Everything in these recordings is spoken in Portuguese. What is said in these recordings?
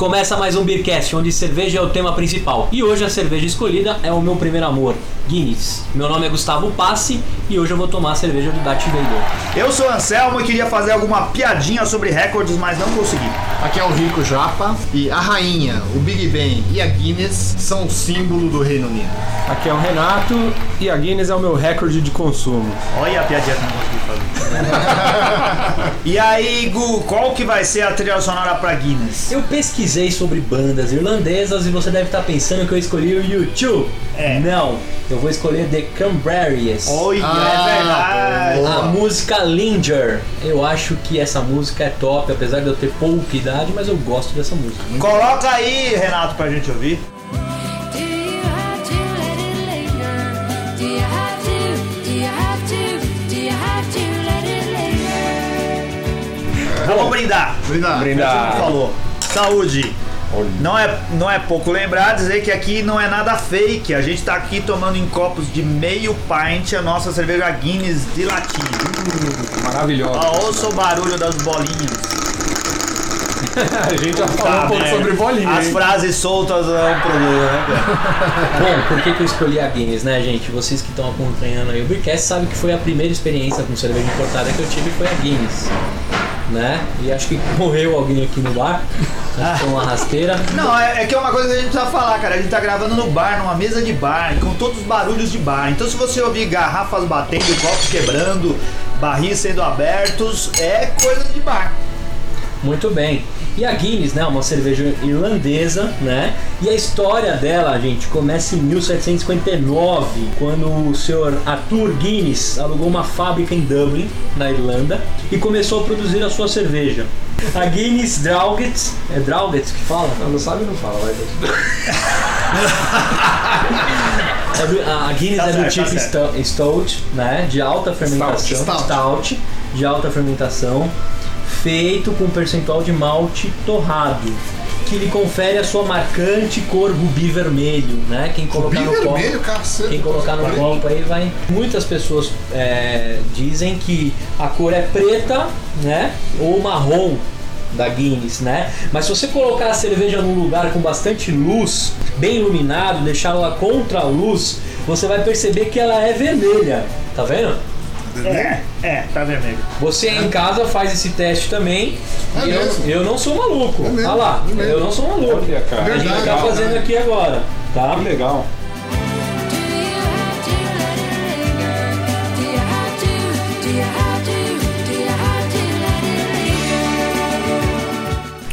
Começa mais um Beercast, onde cerveja é o tema principal. E hoje a cerveja escolhida é o meu primeiro amor, Guinness. Meu nome é Gustavo Passi e hoje eu vou tomar a cerveja do Darth Vader. Eu sou Anselmo e queria fazer alguma piadinha sobre recordes, mas não consegui. Aqui é o Rico Japa e a rainha, o Big Ben e a Guinness são o símbolo do Reino Unido. Aqui é o Renato e a Guinness é o meu recorde de consumo. Olha a piadinha que eu não consegui fazer. e aí, Gu, qual que vai ser a trilha sonora pra Guinness? Eu pesquisei sobre bandas irlandesas e você deve estar pensando que eu escolhi o YouTube. É. Não, eu vou escolher The Cranberries. Olha, Ah, é verdade. A música Linger. Eu acho que essa música é top, apesar de eu ter pouca idade, mas eu gosto dessa música. Coloca aí, Renato, pra gente ouvir. Vamos brindar. Brindar. Brindar. Falou. Saúde. Não é, não é pouco lembrar dizer que aqui não é nada fake. A gente tá aqui tomando em copos de meio pint a nossa cerveja Guinness de latim. Maravilhosa. Ó, ouça o barulho das bolinhas. A gente já falou Tá, um pouco né? sobre bolinha. As hein? frases soltas é um problema, né, cara? Bom, por que, que eu escolhi a Guinness, né, gente? Vocês que estão acompanhando aí o Beercast sabem que foi a primeira experiência com cerveja importada que eu tive foi a Guinness. Né? E acho que morreu alguém aqui no bar. Que foi uma rasteira. Não, é, é que é uma coisa que a gente precisa falar, cara. A gente tá gravando no bar, numa mesa de bar, com todos os barulhos de bar. Então se você ouvir garrafas batendo, copos quebrando, barris sendo abertos, é coisa de bar. Muito bem. E a Guinness, né, uma cerveja irlandesa, né? E a história dela, gente, começa em 1759, quando o senhor Arthur Guinness alugou uma fábrica em Dublin, na Irlanda, e começou a produzir a sua cerveja. A Guinness Drauget, é Drauget que fala? Não, não sabe, não fala. Vai. É a Guinness Tá é do certo, tipo tá stout, né? De alta fermentação. Stout. stout, de alta fermentação, feito com percentual de malte torrado, que lhe confere a sua marcante cor rubi vermelho, né? Quem colocar Rubi no copo, vermelho, cacete. quem colocar no copo aí vai. Muitas pessoas é, dizem que a cor é preta, né? Ou marrom da Guinness, né? Mas se você colocar a cerveja num lugar com bastante luz, bem iluminado, deixar ela contra a luz, você vai perceber que ela é vermelha. Tá vendo? É, é, tá vermelho. Você em casa faz esse teste também. É e eu, eu não sou maluco. É mesmo, Olha lá, é mesmo. eu não sou maluco. Olha, cara. a gente Verdade, tá fazendo né? aqui agora, tá? Que legal.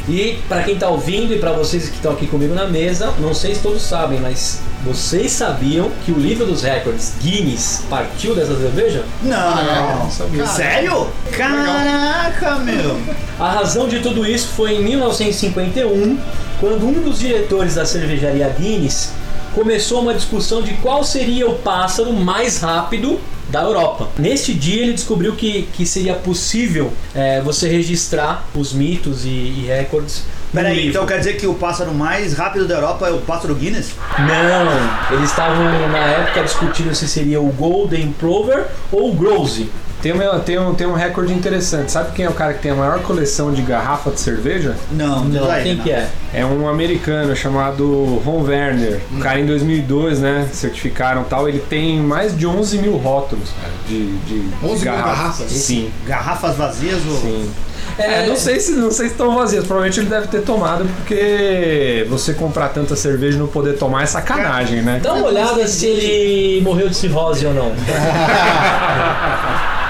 E pra quem tá ouvindo e pra vocês que estão aqui comigo na mesa, não sei se todos sabem, mas vocês sabiam que o livro dos recordes Guinness partiu dessa cerveja? Não, Ah, é? Não sabia. Sério? Caraca, meu. A razão de tudo isso foi em 1951, quando um dos diretores da cervejaria Guinness começou uma discussão de qual seria o pássaro mais rápido da Europa. Neste dia ele descobriu que, que seria possível é, você registrar os mitos e, e recordes. Peraí, então quer dizer que o pássaro mais rápido da Europa é o pássaro Guinness? Não, eles estavam na época discutindo se seria o Golden Plover ou o Grouse. Tem, uma- tem um, tem um recorde interessante. Sabe quem é o cara que tem a maior coleção de garrafa de cerveja? Não, Não, aí, quem não. que é? É um americano chamado Ron Werner. O cara em 2002, né? Certificaram tal. Ele tem mais de 11 mil rótulos cara, de, de 11 mil garrafas? Sim, Garrafas vazias ou. sim. É, não sei se não sei se estão vazias. Provavelmente ele deve ter tomado porque você comprar tanta cerveja e não poder tomar é sacanagem, né? Dá uma olhada se ele morreu de cirrose ou não.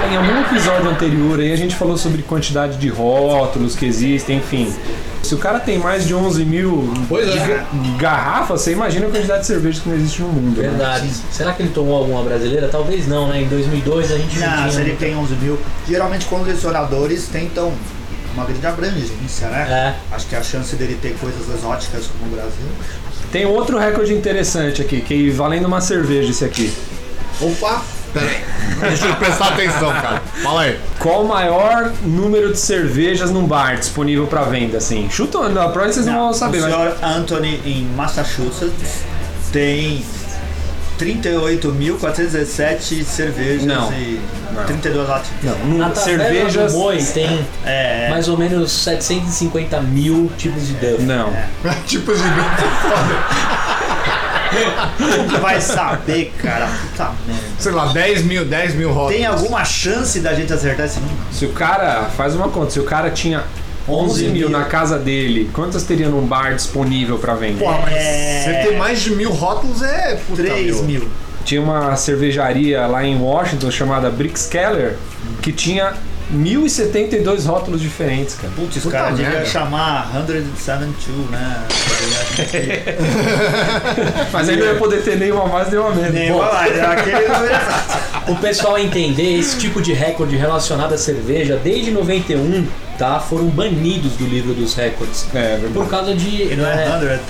Em algum episódio anterior aí a gente falou sobre quantidade de rótulos que existem, enfim. Se o cara tem mais de 11 mil Pois é. garrafas, você imagina a quantidade de cerveja que não existe no mundo. né? Verdade. Será que ele tomou alguma brasileira? Talvez não, né? Em 2002 a gente não, Não, tinha. se ele tem 11 mil. Geralmente colecionadores tentam uma grande abrangência, né? É. Acho que a chance dele ter coisas exóticas como o Brasil. Tem outro recorde interessante aqui, que valendo uma cerveja esse aqui. Opa! Pera aí. Deixa eu prestar atenção, cara. Fala aí. Qual o maior número de cervejas num bar disponível pra venda, assim? Chuta, não, provavelmente vocês não, vão saber, o mas senhor Anthony em Massachusetts tem 38.417 cervejas Não. e Não. 32 latas. Não, Na no, taverna cervejas. do Boi tem É, mais ou menos 750 mil tipos de Duff. Não. tipo de. Como vai saber, cara? Puta merda. Sei lá, 10 mil, 10 mil rótulos. Tem alguma chance da gente acertar esse número? Se o cara. Faz uma conta, se o cara tinha 11 mil na casa dele, quantas teria num bar disponível pra vender? Porra, mas É. você ter mais de mil rótulos é. Puta, 3 meu. mil. Tinha uma cervejaria lá em Washington chamada Brickskeller que tinha 1072 rótulos diferentes, cara. Putz, os Puta caras deviam merda. chamar 172, né? Mas aí não ia poder ter nenhuma mais nem uma menos. Nem Bom, mais, é aquele número exato. O pessoal entender esse tipo de recorde relacionado à cerveja, desde 91, tá? Foram banidos do livro dos recordes. É, verdade. Tá Por causa de. E não é é, 100,000, né?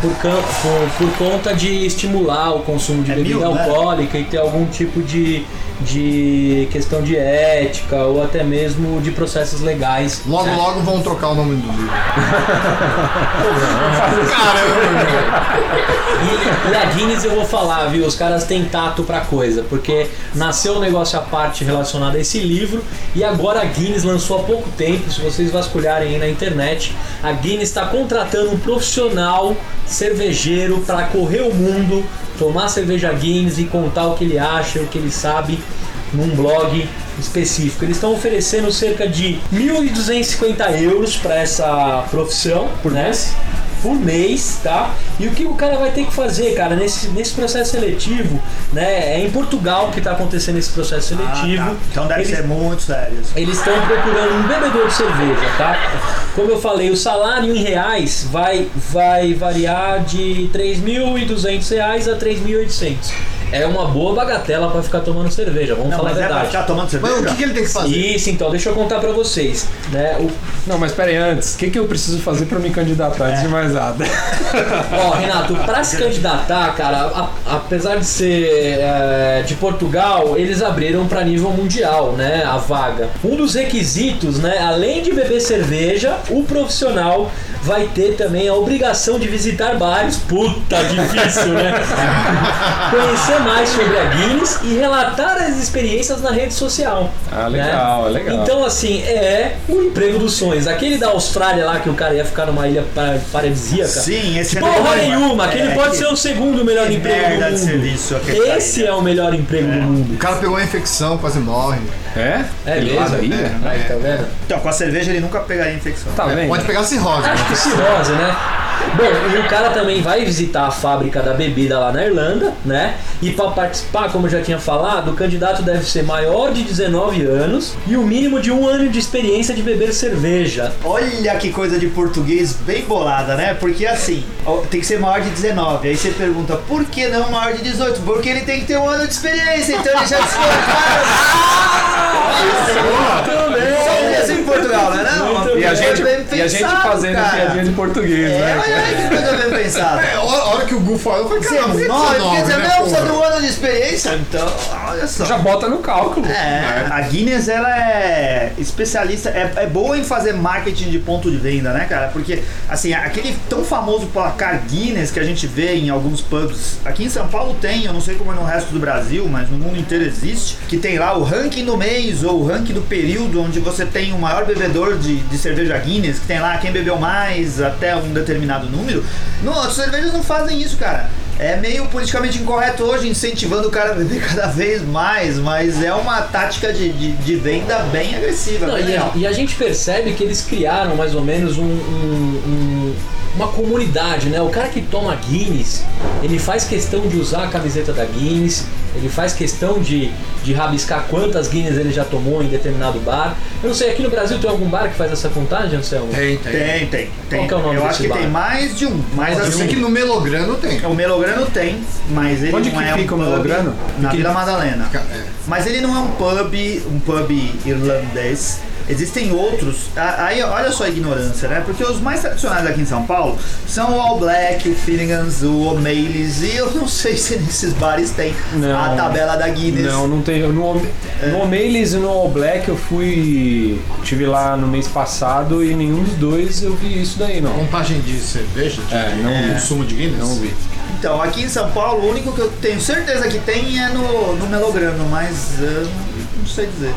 por, por- por conta de estimular o consumo de É bebida mil, né? alcoólica e ter algum tipo de, de questão de ética ou até mesmo de processos legais. Logo, né? logo vão trocar o nome do livro. Caramba, meu. E, e a Guinness eu vou falar, viu? Os caras têm tato pra coisa, porque nasceu um negócio à parte relacionado a esse livro e agora a Guinness lançou há pouco tempo. Se vocês vasculharem aí na internet, a Guinness está contratando um profissional cervejeiro para correr o mundo, tomar cerveja Guinness e contar o que ele acha, o que ele sabe num blog específico. Eles estão oferecendo cerca de 1.250 euros para essa profissão por mês. Por mês, tá? E o que o cara vai ter que fazer, cara, nesse, nesse processo seletivo, né? É em Portugal que tá acontecendo esse processo seletivo. Ah, tá. Então deve Eles- ser muito sério. eles estão procurando um bebedor de cerveja, tá? Como eu falei, o salário em reais vai, vai variar de 3.200 reais a 3.800. É uma boa bagatela para ficar tomando cerveja, vamos Não, falar a mas é pra verdade. ficar tomando cerveja? Mas o que, que ele tem que fazer? Isso, então, deixa eu contar pra vocês. Né? O- Não, mas pera aí, antes, o que, que eu preciso fazer pra me candidatar antes de mais nada? Ó, Renato, pra se candidatar, cara, a- apesar de ser é, de Portugal, eles abriram pra nível mundial, né, a vaga. Um dos requisitos, né, além de beber cerveja, o profissional vai ter também a obrigação de visitar bares. Puta, difícil, né? Conhecer mais sobre a Guinness e relatar as experiências na rede social. Ah, né? legal, é legal. Então, assim, é o emprego dos sonhos. Aquele da Austrália lá que o cara ia ficar numa ilha pa- paradisíaca. Sim, esse Porra é nenhuma, aquele É, pode ser o segundo melhor que emprego merda do de mundo. serviço aquele Esse é né? o melhor emprego do mundo. O cara pegou uma infecção, quase morre. É? É mesmo? lá da ilha? Aí, tá vendo? Então, com a cerveja ele nunca pegaria infecção. Tá vendo? Pode pegar cirrose. Acho que cirrose, né? Bom, e o cara também vai visitar a fábrica da bebida lá na Irlanda, né? E para participar, como eu já tinha falado, o candidato deve ser maior de 19 anos e o mínimo de um ano de experiência de beber cerveja. Olha que coisa de português bem bolada, né? Porque assim, tem que ser maior de 19. Aí você pergunta, por que não maior de 18? Porque ele tem que ter um ano de experiência, então ele já descontaram. Só que assim em Portugal, né? Não, E a, gente, bem e a gente pensado, fazendo cara. piadinha de português, É, né? olha aí que coisa bem pensada. É, a hora que o Gu falou, eu falei, que 19, quer dizer, né, não, precisa de um ano de experiência? Então, olha só. Já bota no cálculo. É, a Guinness ela é especialista, é, é boa em fazer marketing de ponto de venda, né, cara? Porque, assim, aquele tão famoso placar Guinness que a gente vê em alguns pubs, aqui em São Paulo tem, eu não sei como é no resto do Brasil, mas no mundo inteiro existe, que tem lá o ranking do mês ou o ranking do período onde você tem o maior bebedor de, de cerveja Guinness, que tem lá quem bebeu mais até um determinado número. Não, as cervejas não fazem isso, cara. É meio politicamente incorreto hoje, incentivando o cara a beber cada vez mais, mas é uma tática de, de, de venda bem agressiva. Não, e, a, e a gente percebe que eles criaram mais ou menos um- um- um- uma comunidade, né? O cara que toma Guinness, ele faz questão de usar a camiseta da Guinness, ele faz questão de, de rabiscar quantas Guinness ele já tomou em determinado bar. Eu não sei, aqui no Brasil tem algum bar que faz essa contagem, Anselmo? Tem, tem. Tem, tem, tem. Qual que é o nome Eu desse acho que bar? tem mais de um. Mas Eu assim, sei que no Melograno tem. o Melograno tem, mas ele Onde não que é fica um o pub Melograno? Na Vila Madalena. É. Mas ele não é um pub, um pub irlandês. Existem outros. a- Aí olha só a ignorância, né? Porque os mais tradicionais aqui em São Paulo são o All Black, o Finnegans, o O'Malley's e eu não sei se nesses bares tem Não, a tabela da Guinness. Não, não tem. No, no O'Malley's e no All Black eu fui. Tive lá no mês passado e nenhum dos dois eu vi isso daí, não. Contagem de cerveja, de É, não vi. consumo de Guinness? Não vi. Então, aqui em São Paulo, o único que eu tenho certeza que tem é no, no Melograno, mas eu não sei dizer.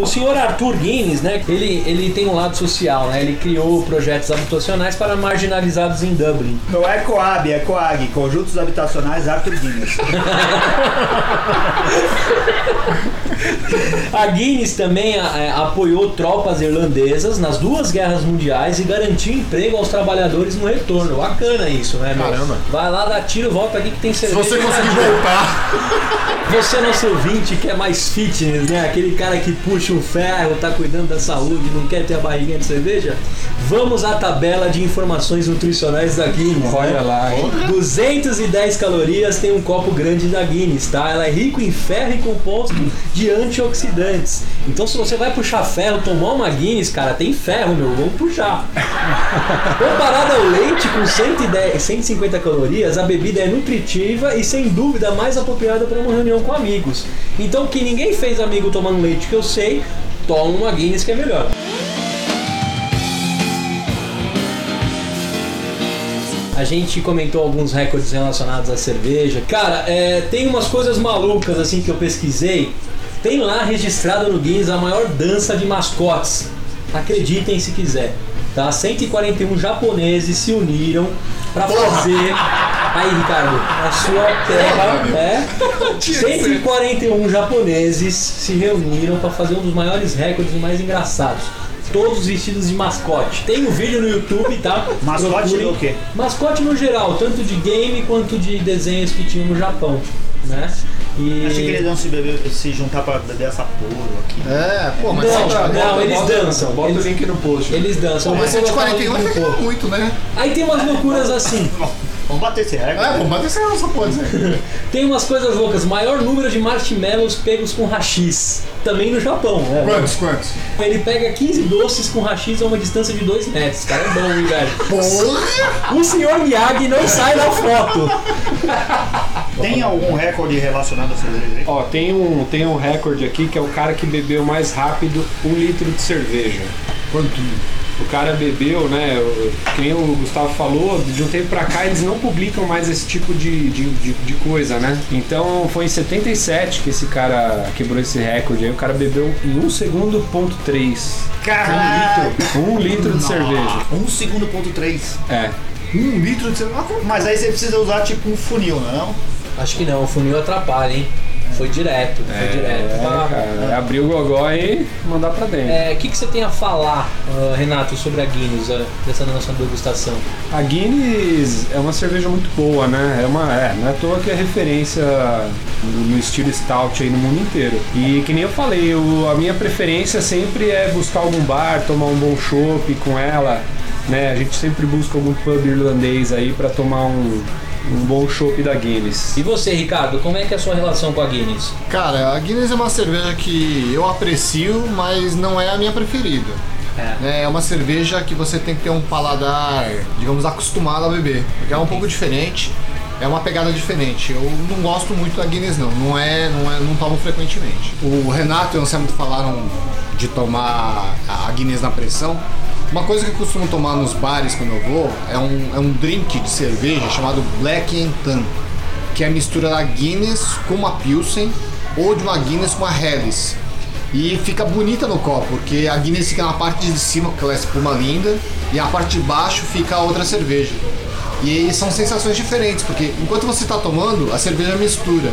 O senhor Arthur Guinness, né? Ele, ele tem um lado social, né? Ele criou projetos habitacionais para marginalizados em Dublin. Não é Coab, é Coag, Conjuntos Habitacionais Arthur Guinness. A Guinness também é, apoiou tropas irlandesas nas duas guerras mundiais e garantiu emprego aos trabalhadores no retorno. Bacana isso, né, meu? Caramba. Vai lá, dá tiro, volta aqui que tem Se cerveja. você conseguir voltar, Você, nosso ouvinte, que é mais fitness, né? Aquele cara que puxa o ferro, tá cuidando da saúde, não quer ter a barriguinha de cerveja? Vamos à tabela de informações nutricionais da Guinness. Olha né? lá, hein? 210 calorias tem um copo grande da Guinness, tá? Ela é rico em ferro e composto de antioxidantes. Então, se você vai puxar ferro, tomar uma Guinness, cara, tem ferro, meu, vamos puxar. Comparada ao leite com 110, 150 calorias, a bebida é nutritiva e sem dúvida mais apropriada para uma reunião com amigos. Então, que ninguém fez amigo tomando leite que eu sei, toma uma Guinness que é melhor. A gente comentou alguns recordes relacionados à cerveja. Cara, é, tem umas coisas malucas assim que eu pesquisei. Tem lá registrado no Guinness a maior dança de mascotes. Acreditem se quiser. Tá? 141 japoneses se uniram para fazer. Aí, Ricardo, a sua terra é. 141 japoneses se reuniram para fazer um dos maiores recordes mais engraçados. Todos vestidos de mascote. Tem um vídeo no YouTube, tá? Mascote Procurem. do quê? Mascote no geral, tanto de game quanto de desenhos que tinham no Japão, né? E... Achei que eles iam se, beber, se juntar pra beber essa porra aqui. É, pô, mas Não, só- não, eles dançam. Bota Eles- o link no post. Eles dançam. Pô, mas Eu vou botar o 141 link é muito, né? Aí tem umas loucuras assim. Vamos bater esse recorde. É, pô, mas esse é só pode dizer. Tem umas coisas loucas. Maior número de marshmallows pegos com rachis. Também no Japão, né? Quantos, quantos? Ele pega 15 doces com rachis a uma distância de 2 metros. Cara, é bom, hein, velho? Porra! O senhor Miyagi não sai na foto. Tem algum recorde relacionado à cerveja aí? Ó, tem um, tem um recorde aqui que é o cara que bebeu mais rápido um litro de cerveja. Quanto? O cara bebeu, né? o- Que nem o Gustavo falou, de um tempo pra cá eles não publicam mais esse tipo de, de, de, de coisa, né? Então foi em 77 que esse cara quebrou esse recorde aí. O cara bebeu em 1 segundo ponto 3. Caralho! Um litro de cerveja. Um segundo ponto três. É. Um litro de cerveja? Mas aí você precisa usar tipo um funil, não é não? Acho que não, o funil atrapalha, hein? Foi direto, foi direto. É, Pá. cara, é abrir o gogó e mandar pra dentro. É, O que, que você tem a falar, ah, Renato, sobre a Guinness, ah, dessa nossa degustação? A Guinness é uma cerveja muito boa, né? É uma, é, não é à toa que é referência no, no estilo stout aí no mundo inteiro. E que nem eu falei, o- a minha preferência sempre é buscar algum bar, tomar um bom chopp com ela, né? A gente sempre busca algum pub irlandês aí pra tomar um, um bom chopp da Guinness. E você, Ricardo, como é que é a sua relação com a Guinness? Cara, a Guinness é uma cerveja que eu aprecio, mas não é a minha preferida. É. É uma cerveja que você tem que ter um paladar, digamos, acostumado a beber. Porque é um pouco diferente, é uma pegada diferente. Eu não gosto muito da Guinness não, não é, não é, não tomo frequentemente. O Renato e o Anselmo falaram de tomar a Guinness na pressão. Uma coisa que eu costumo tomar nos bares quando eu vou é um, é um drink de cerveja chamado Black and Tan, que é a mistura da Guinness com uma Pilsen ou de uma Guinness com uma Helles. E fica bonita no copo, porque a Guinness fica na parte de cima, com aquela espuma linda, e a parte de baixo fica a outra cerveja. E são sensações diferentes, porque enquanto você está tomando, a cerveja mistura.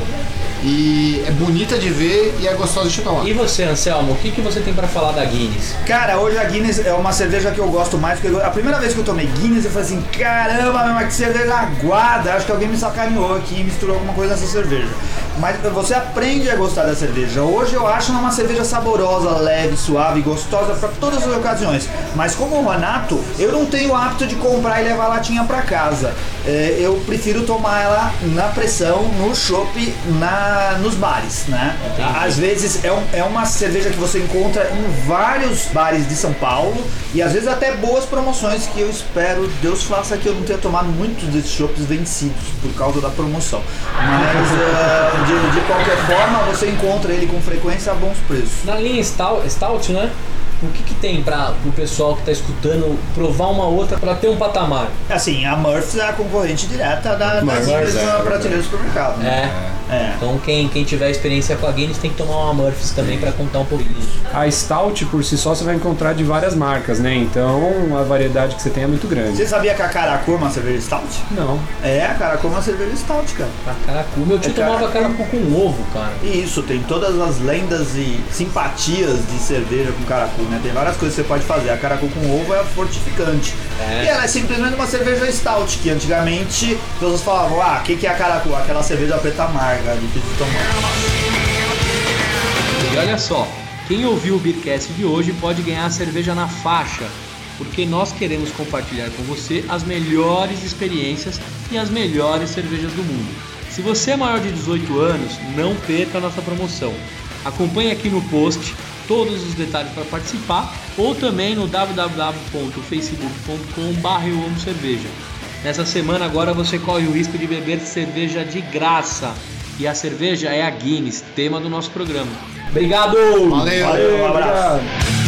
E é bonita de ver e é gostosa de tomar. E você, Anselmo, o que, que você tem pra falar da Guinness? Cara, hoje a Guinness é uma cerveja que eu gosto mais, porque eu- a primeira vez que eu tomei Guinness eu falei assim, caramba, meu, mas que cerveja aguada, acho que alguém me sacaneou aqui e misturou alguma coisa nessa cerveja. Mas você aprende a gostar da cerveja. Hoje eu acho uma cerveja saborosa, leve, suave, gostosa para todas as ocasiões. Mas como o Renato, eu não tenho o hábito de comprar e levar a latinha para casa. É, eu prefiro tomar ela na pressão, no chopp, na nos bares, né? Às vezes é, um- é uma cerveja que você encontra em vários bares de São Paulo e às vezes até boas promoções que eu espero Deus faça que eu não tenha tomado muitos desses chopps vencidos por causa da promoção. Mas eh, de, de qualquer forma você encontra ele com frequência a bons preços. Na linha Stout, Stout né? O que, que tem para o pessoal que está escutando provar uma outra para ter um patamar? Assim, a Murphy's é a concorrente direta da, da Murphy's, Guinness é, na é prateleira do supermercado. Né? É. É. Então quem, quem tiver experiência com a Guinness tem que tomar uma Murphy's também para contar um pouquinho. A Stout por si só você vai encontrar de várias marcas, né? Então a variedade que você tem é muito grande. Você sabia que a Caracu é uma cerveja stout? Não. É, a Caracu é uma cerveja stout, cara. A caracu. Meu tio É tomava caracu. caracu com ovo, cara. E isso, tem todas as lendas e simpatias de cerveja com caracu, né? Tem várias coisas que você pode fazer. A caracu com ovo é fortificante. É. E ela é simplesmente uma cerveja stout, que antigamente as pessoas falavam, ah, o que, que é a caracu? Aquela cerveja preta amarga, de tomar. E olha só, quem ouviu o Beercast de hoje pode ganhar a cerveja na faixa, porque nós queremos compartilhar com você as melhores experiências e as melhores cervejas do mundo. Se você é maior de 18 anos, não perca a nossa promoção. Acompanhe aqui no post todos os detalhes para participar ou também no www.facebook.com.br cerveja. Nessa semana agora você corre o risco de beber cerveja de graça. E a cerveja é a Guinness, tema do nosso programa. Obrigado! Valeu! Valeu, um abraço. Obrigado.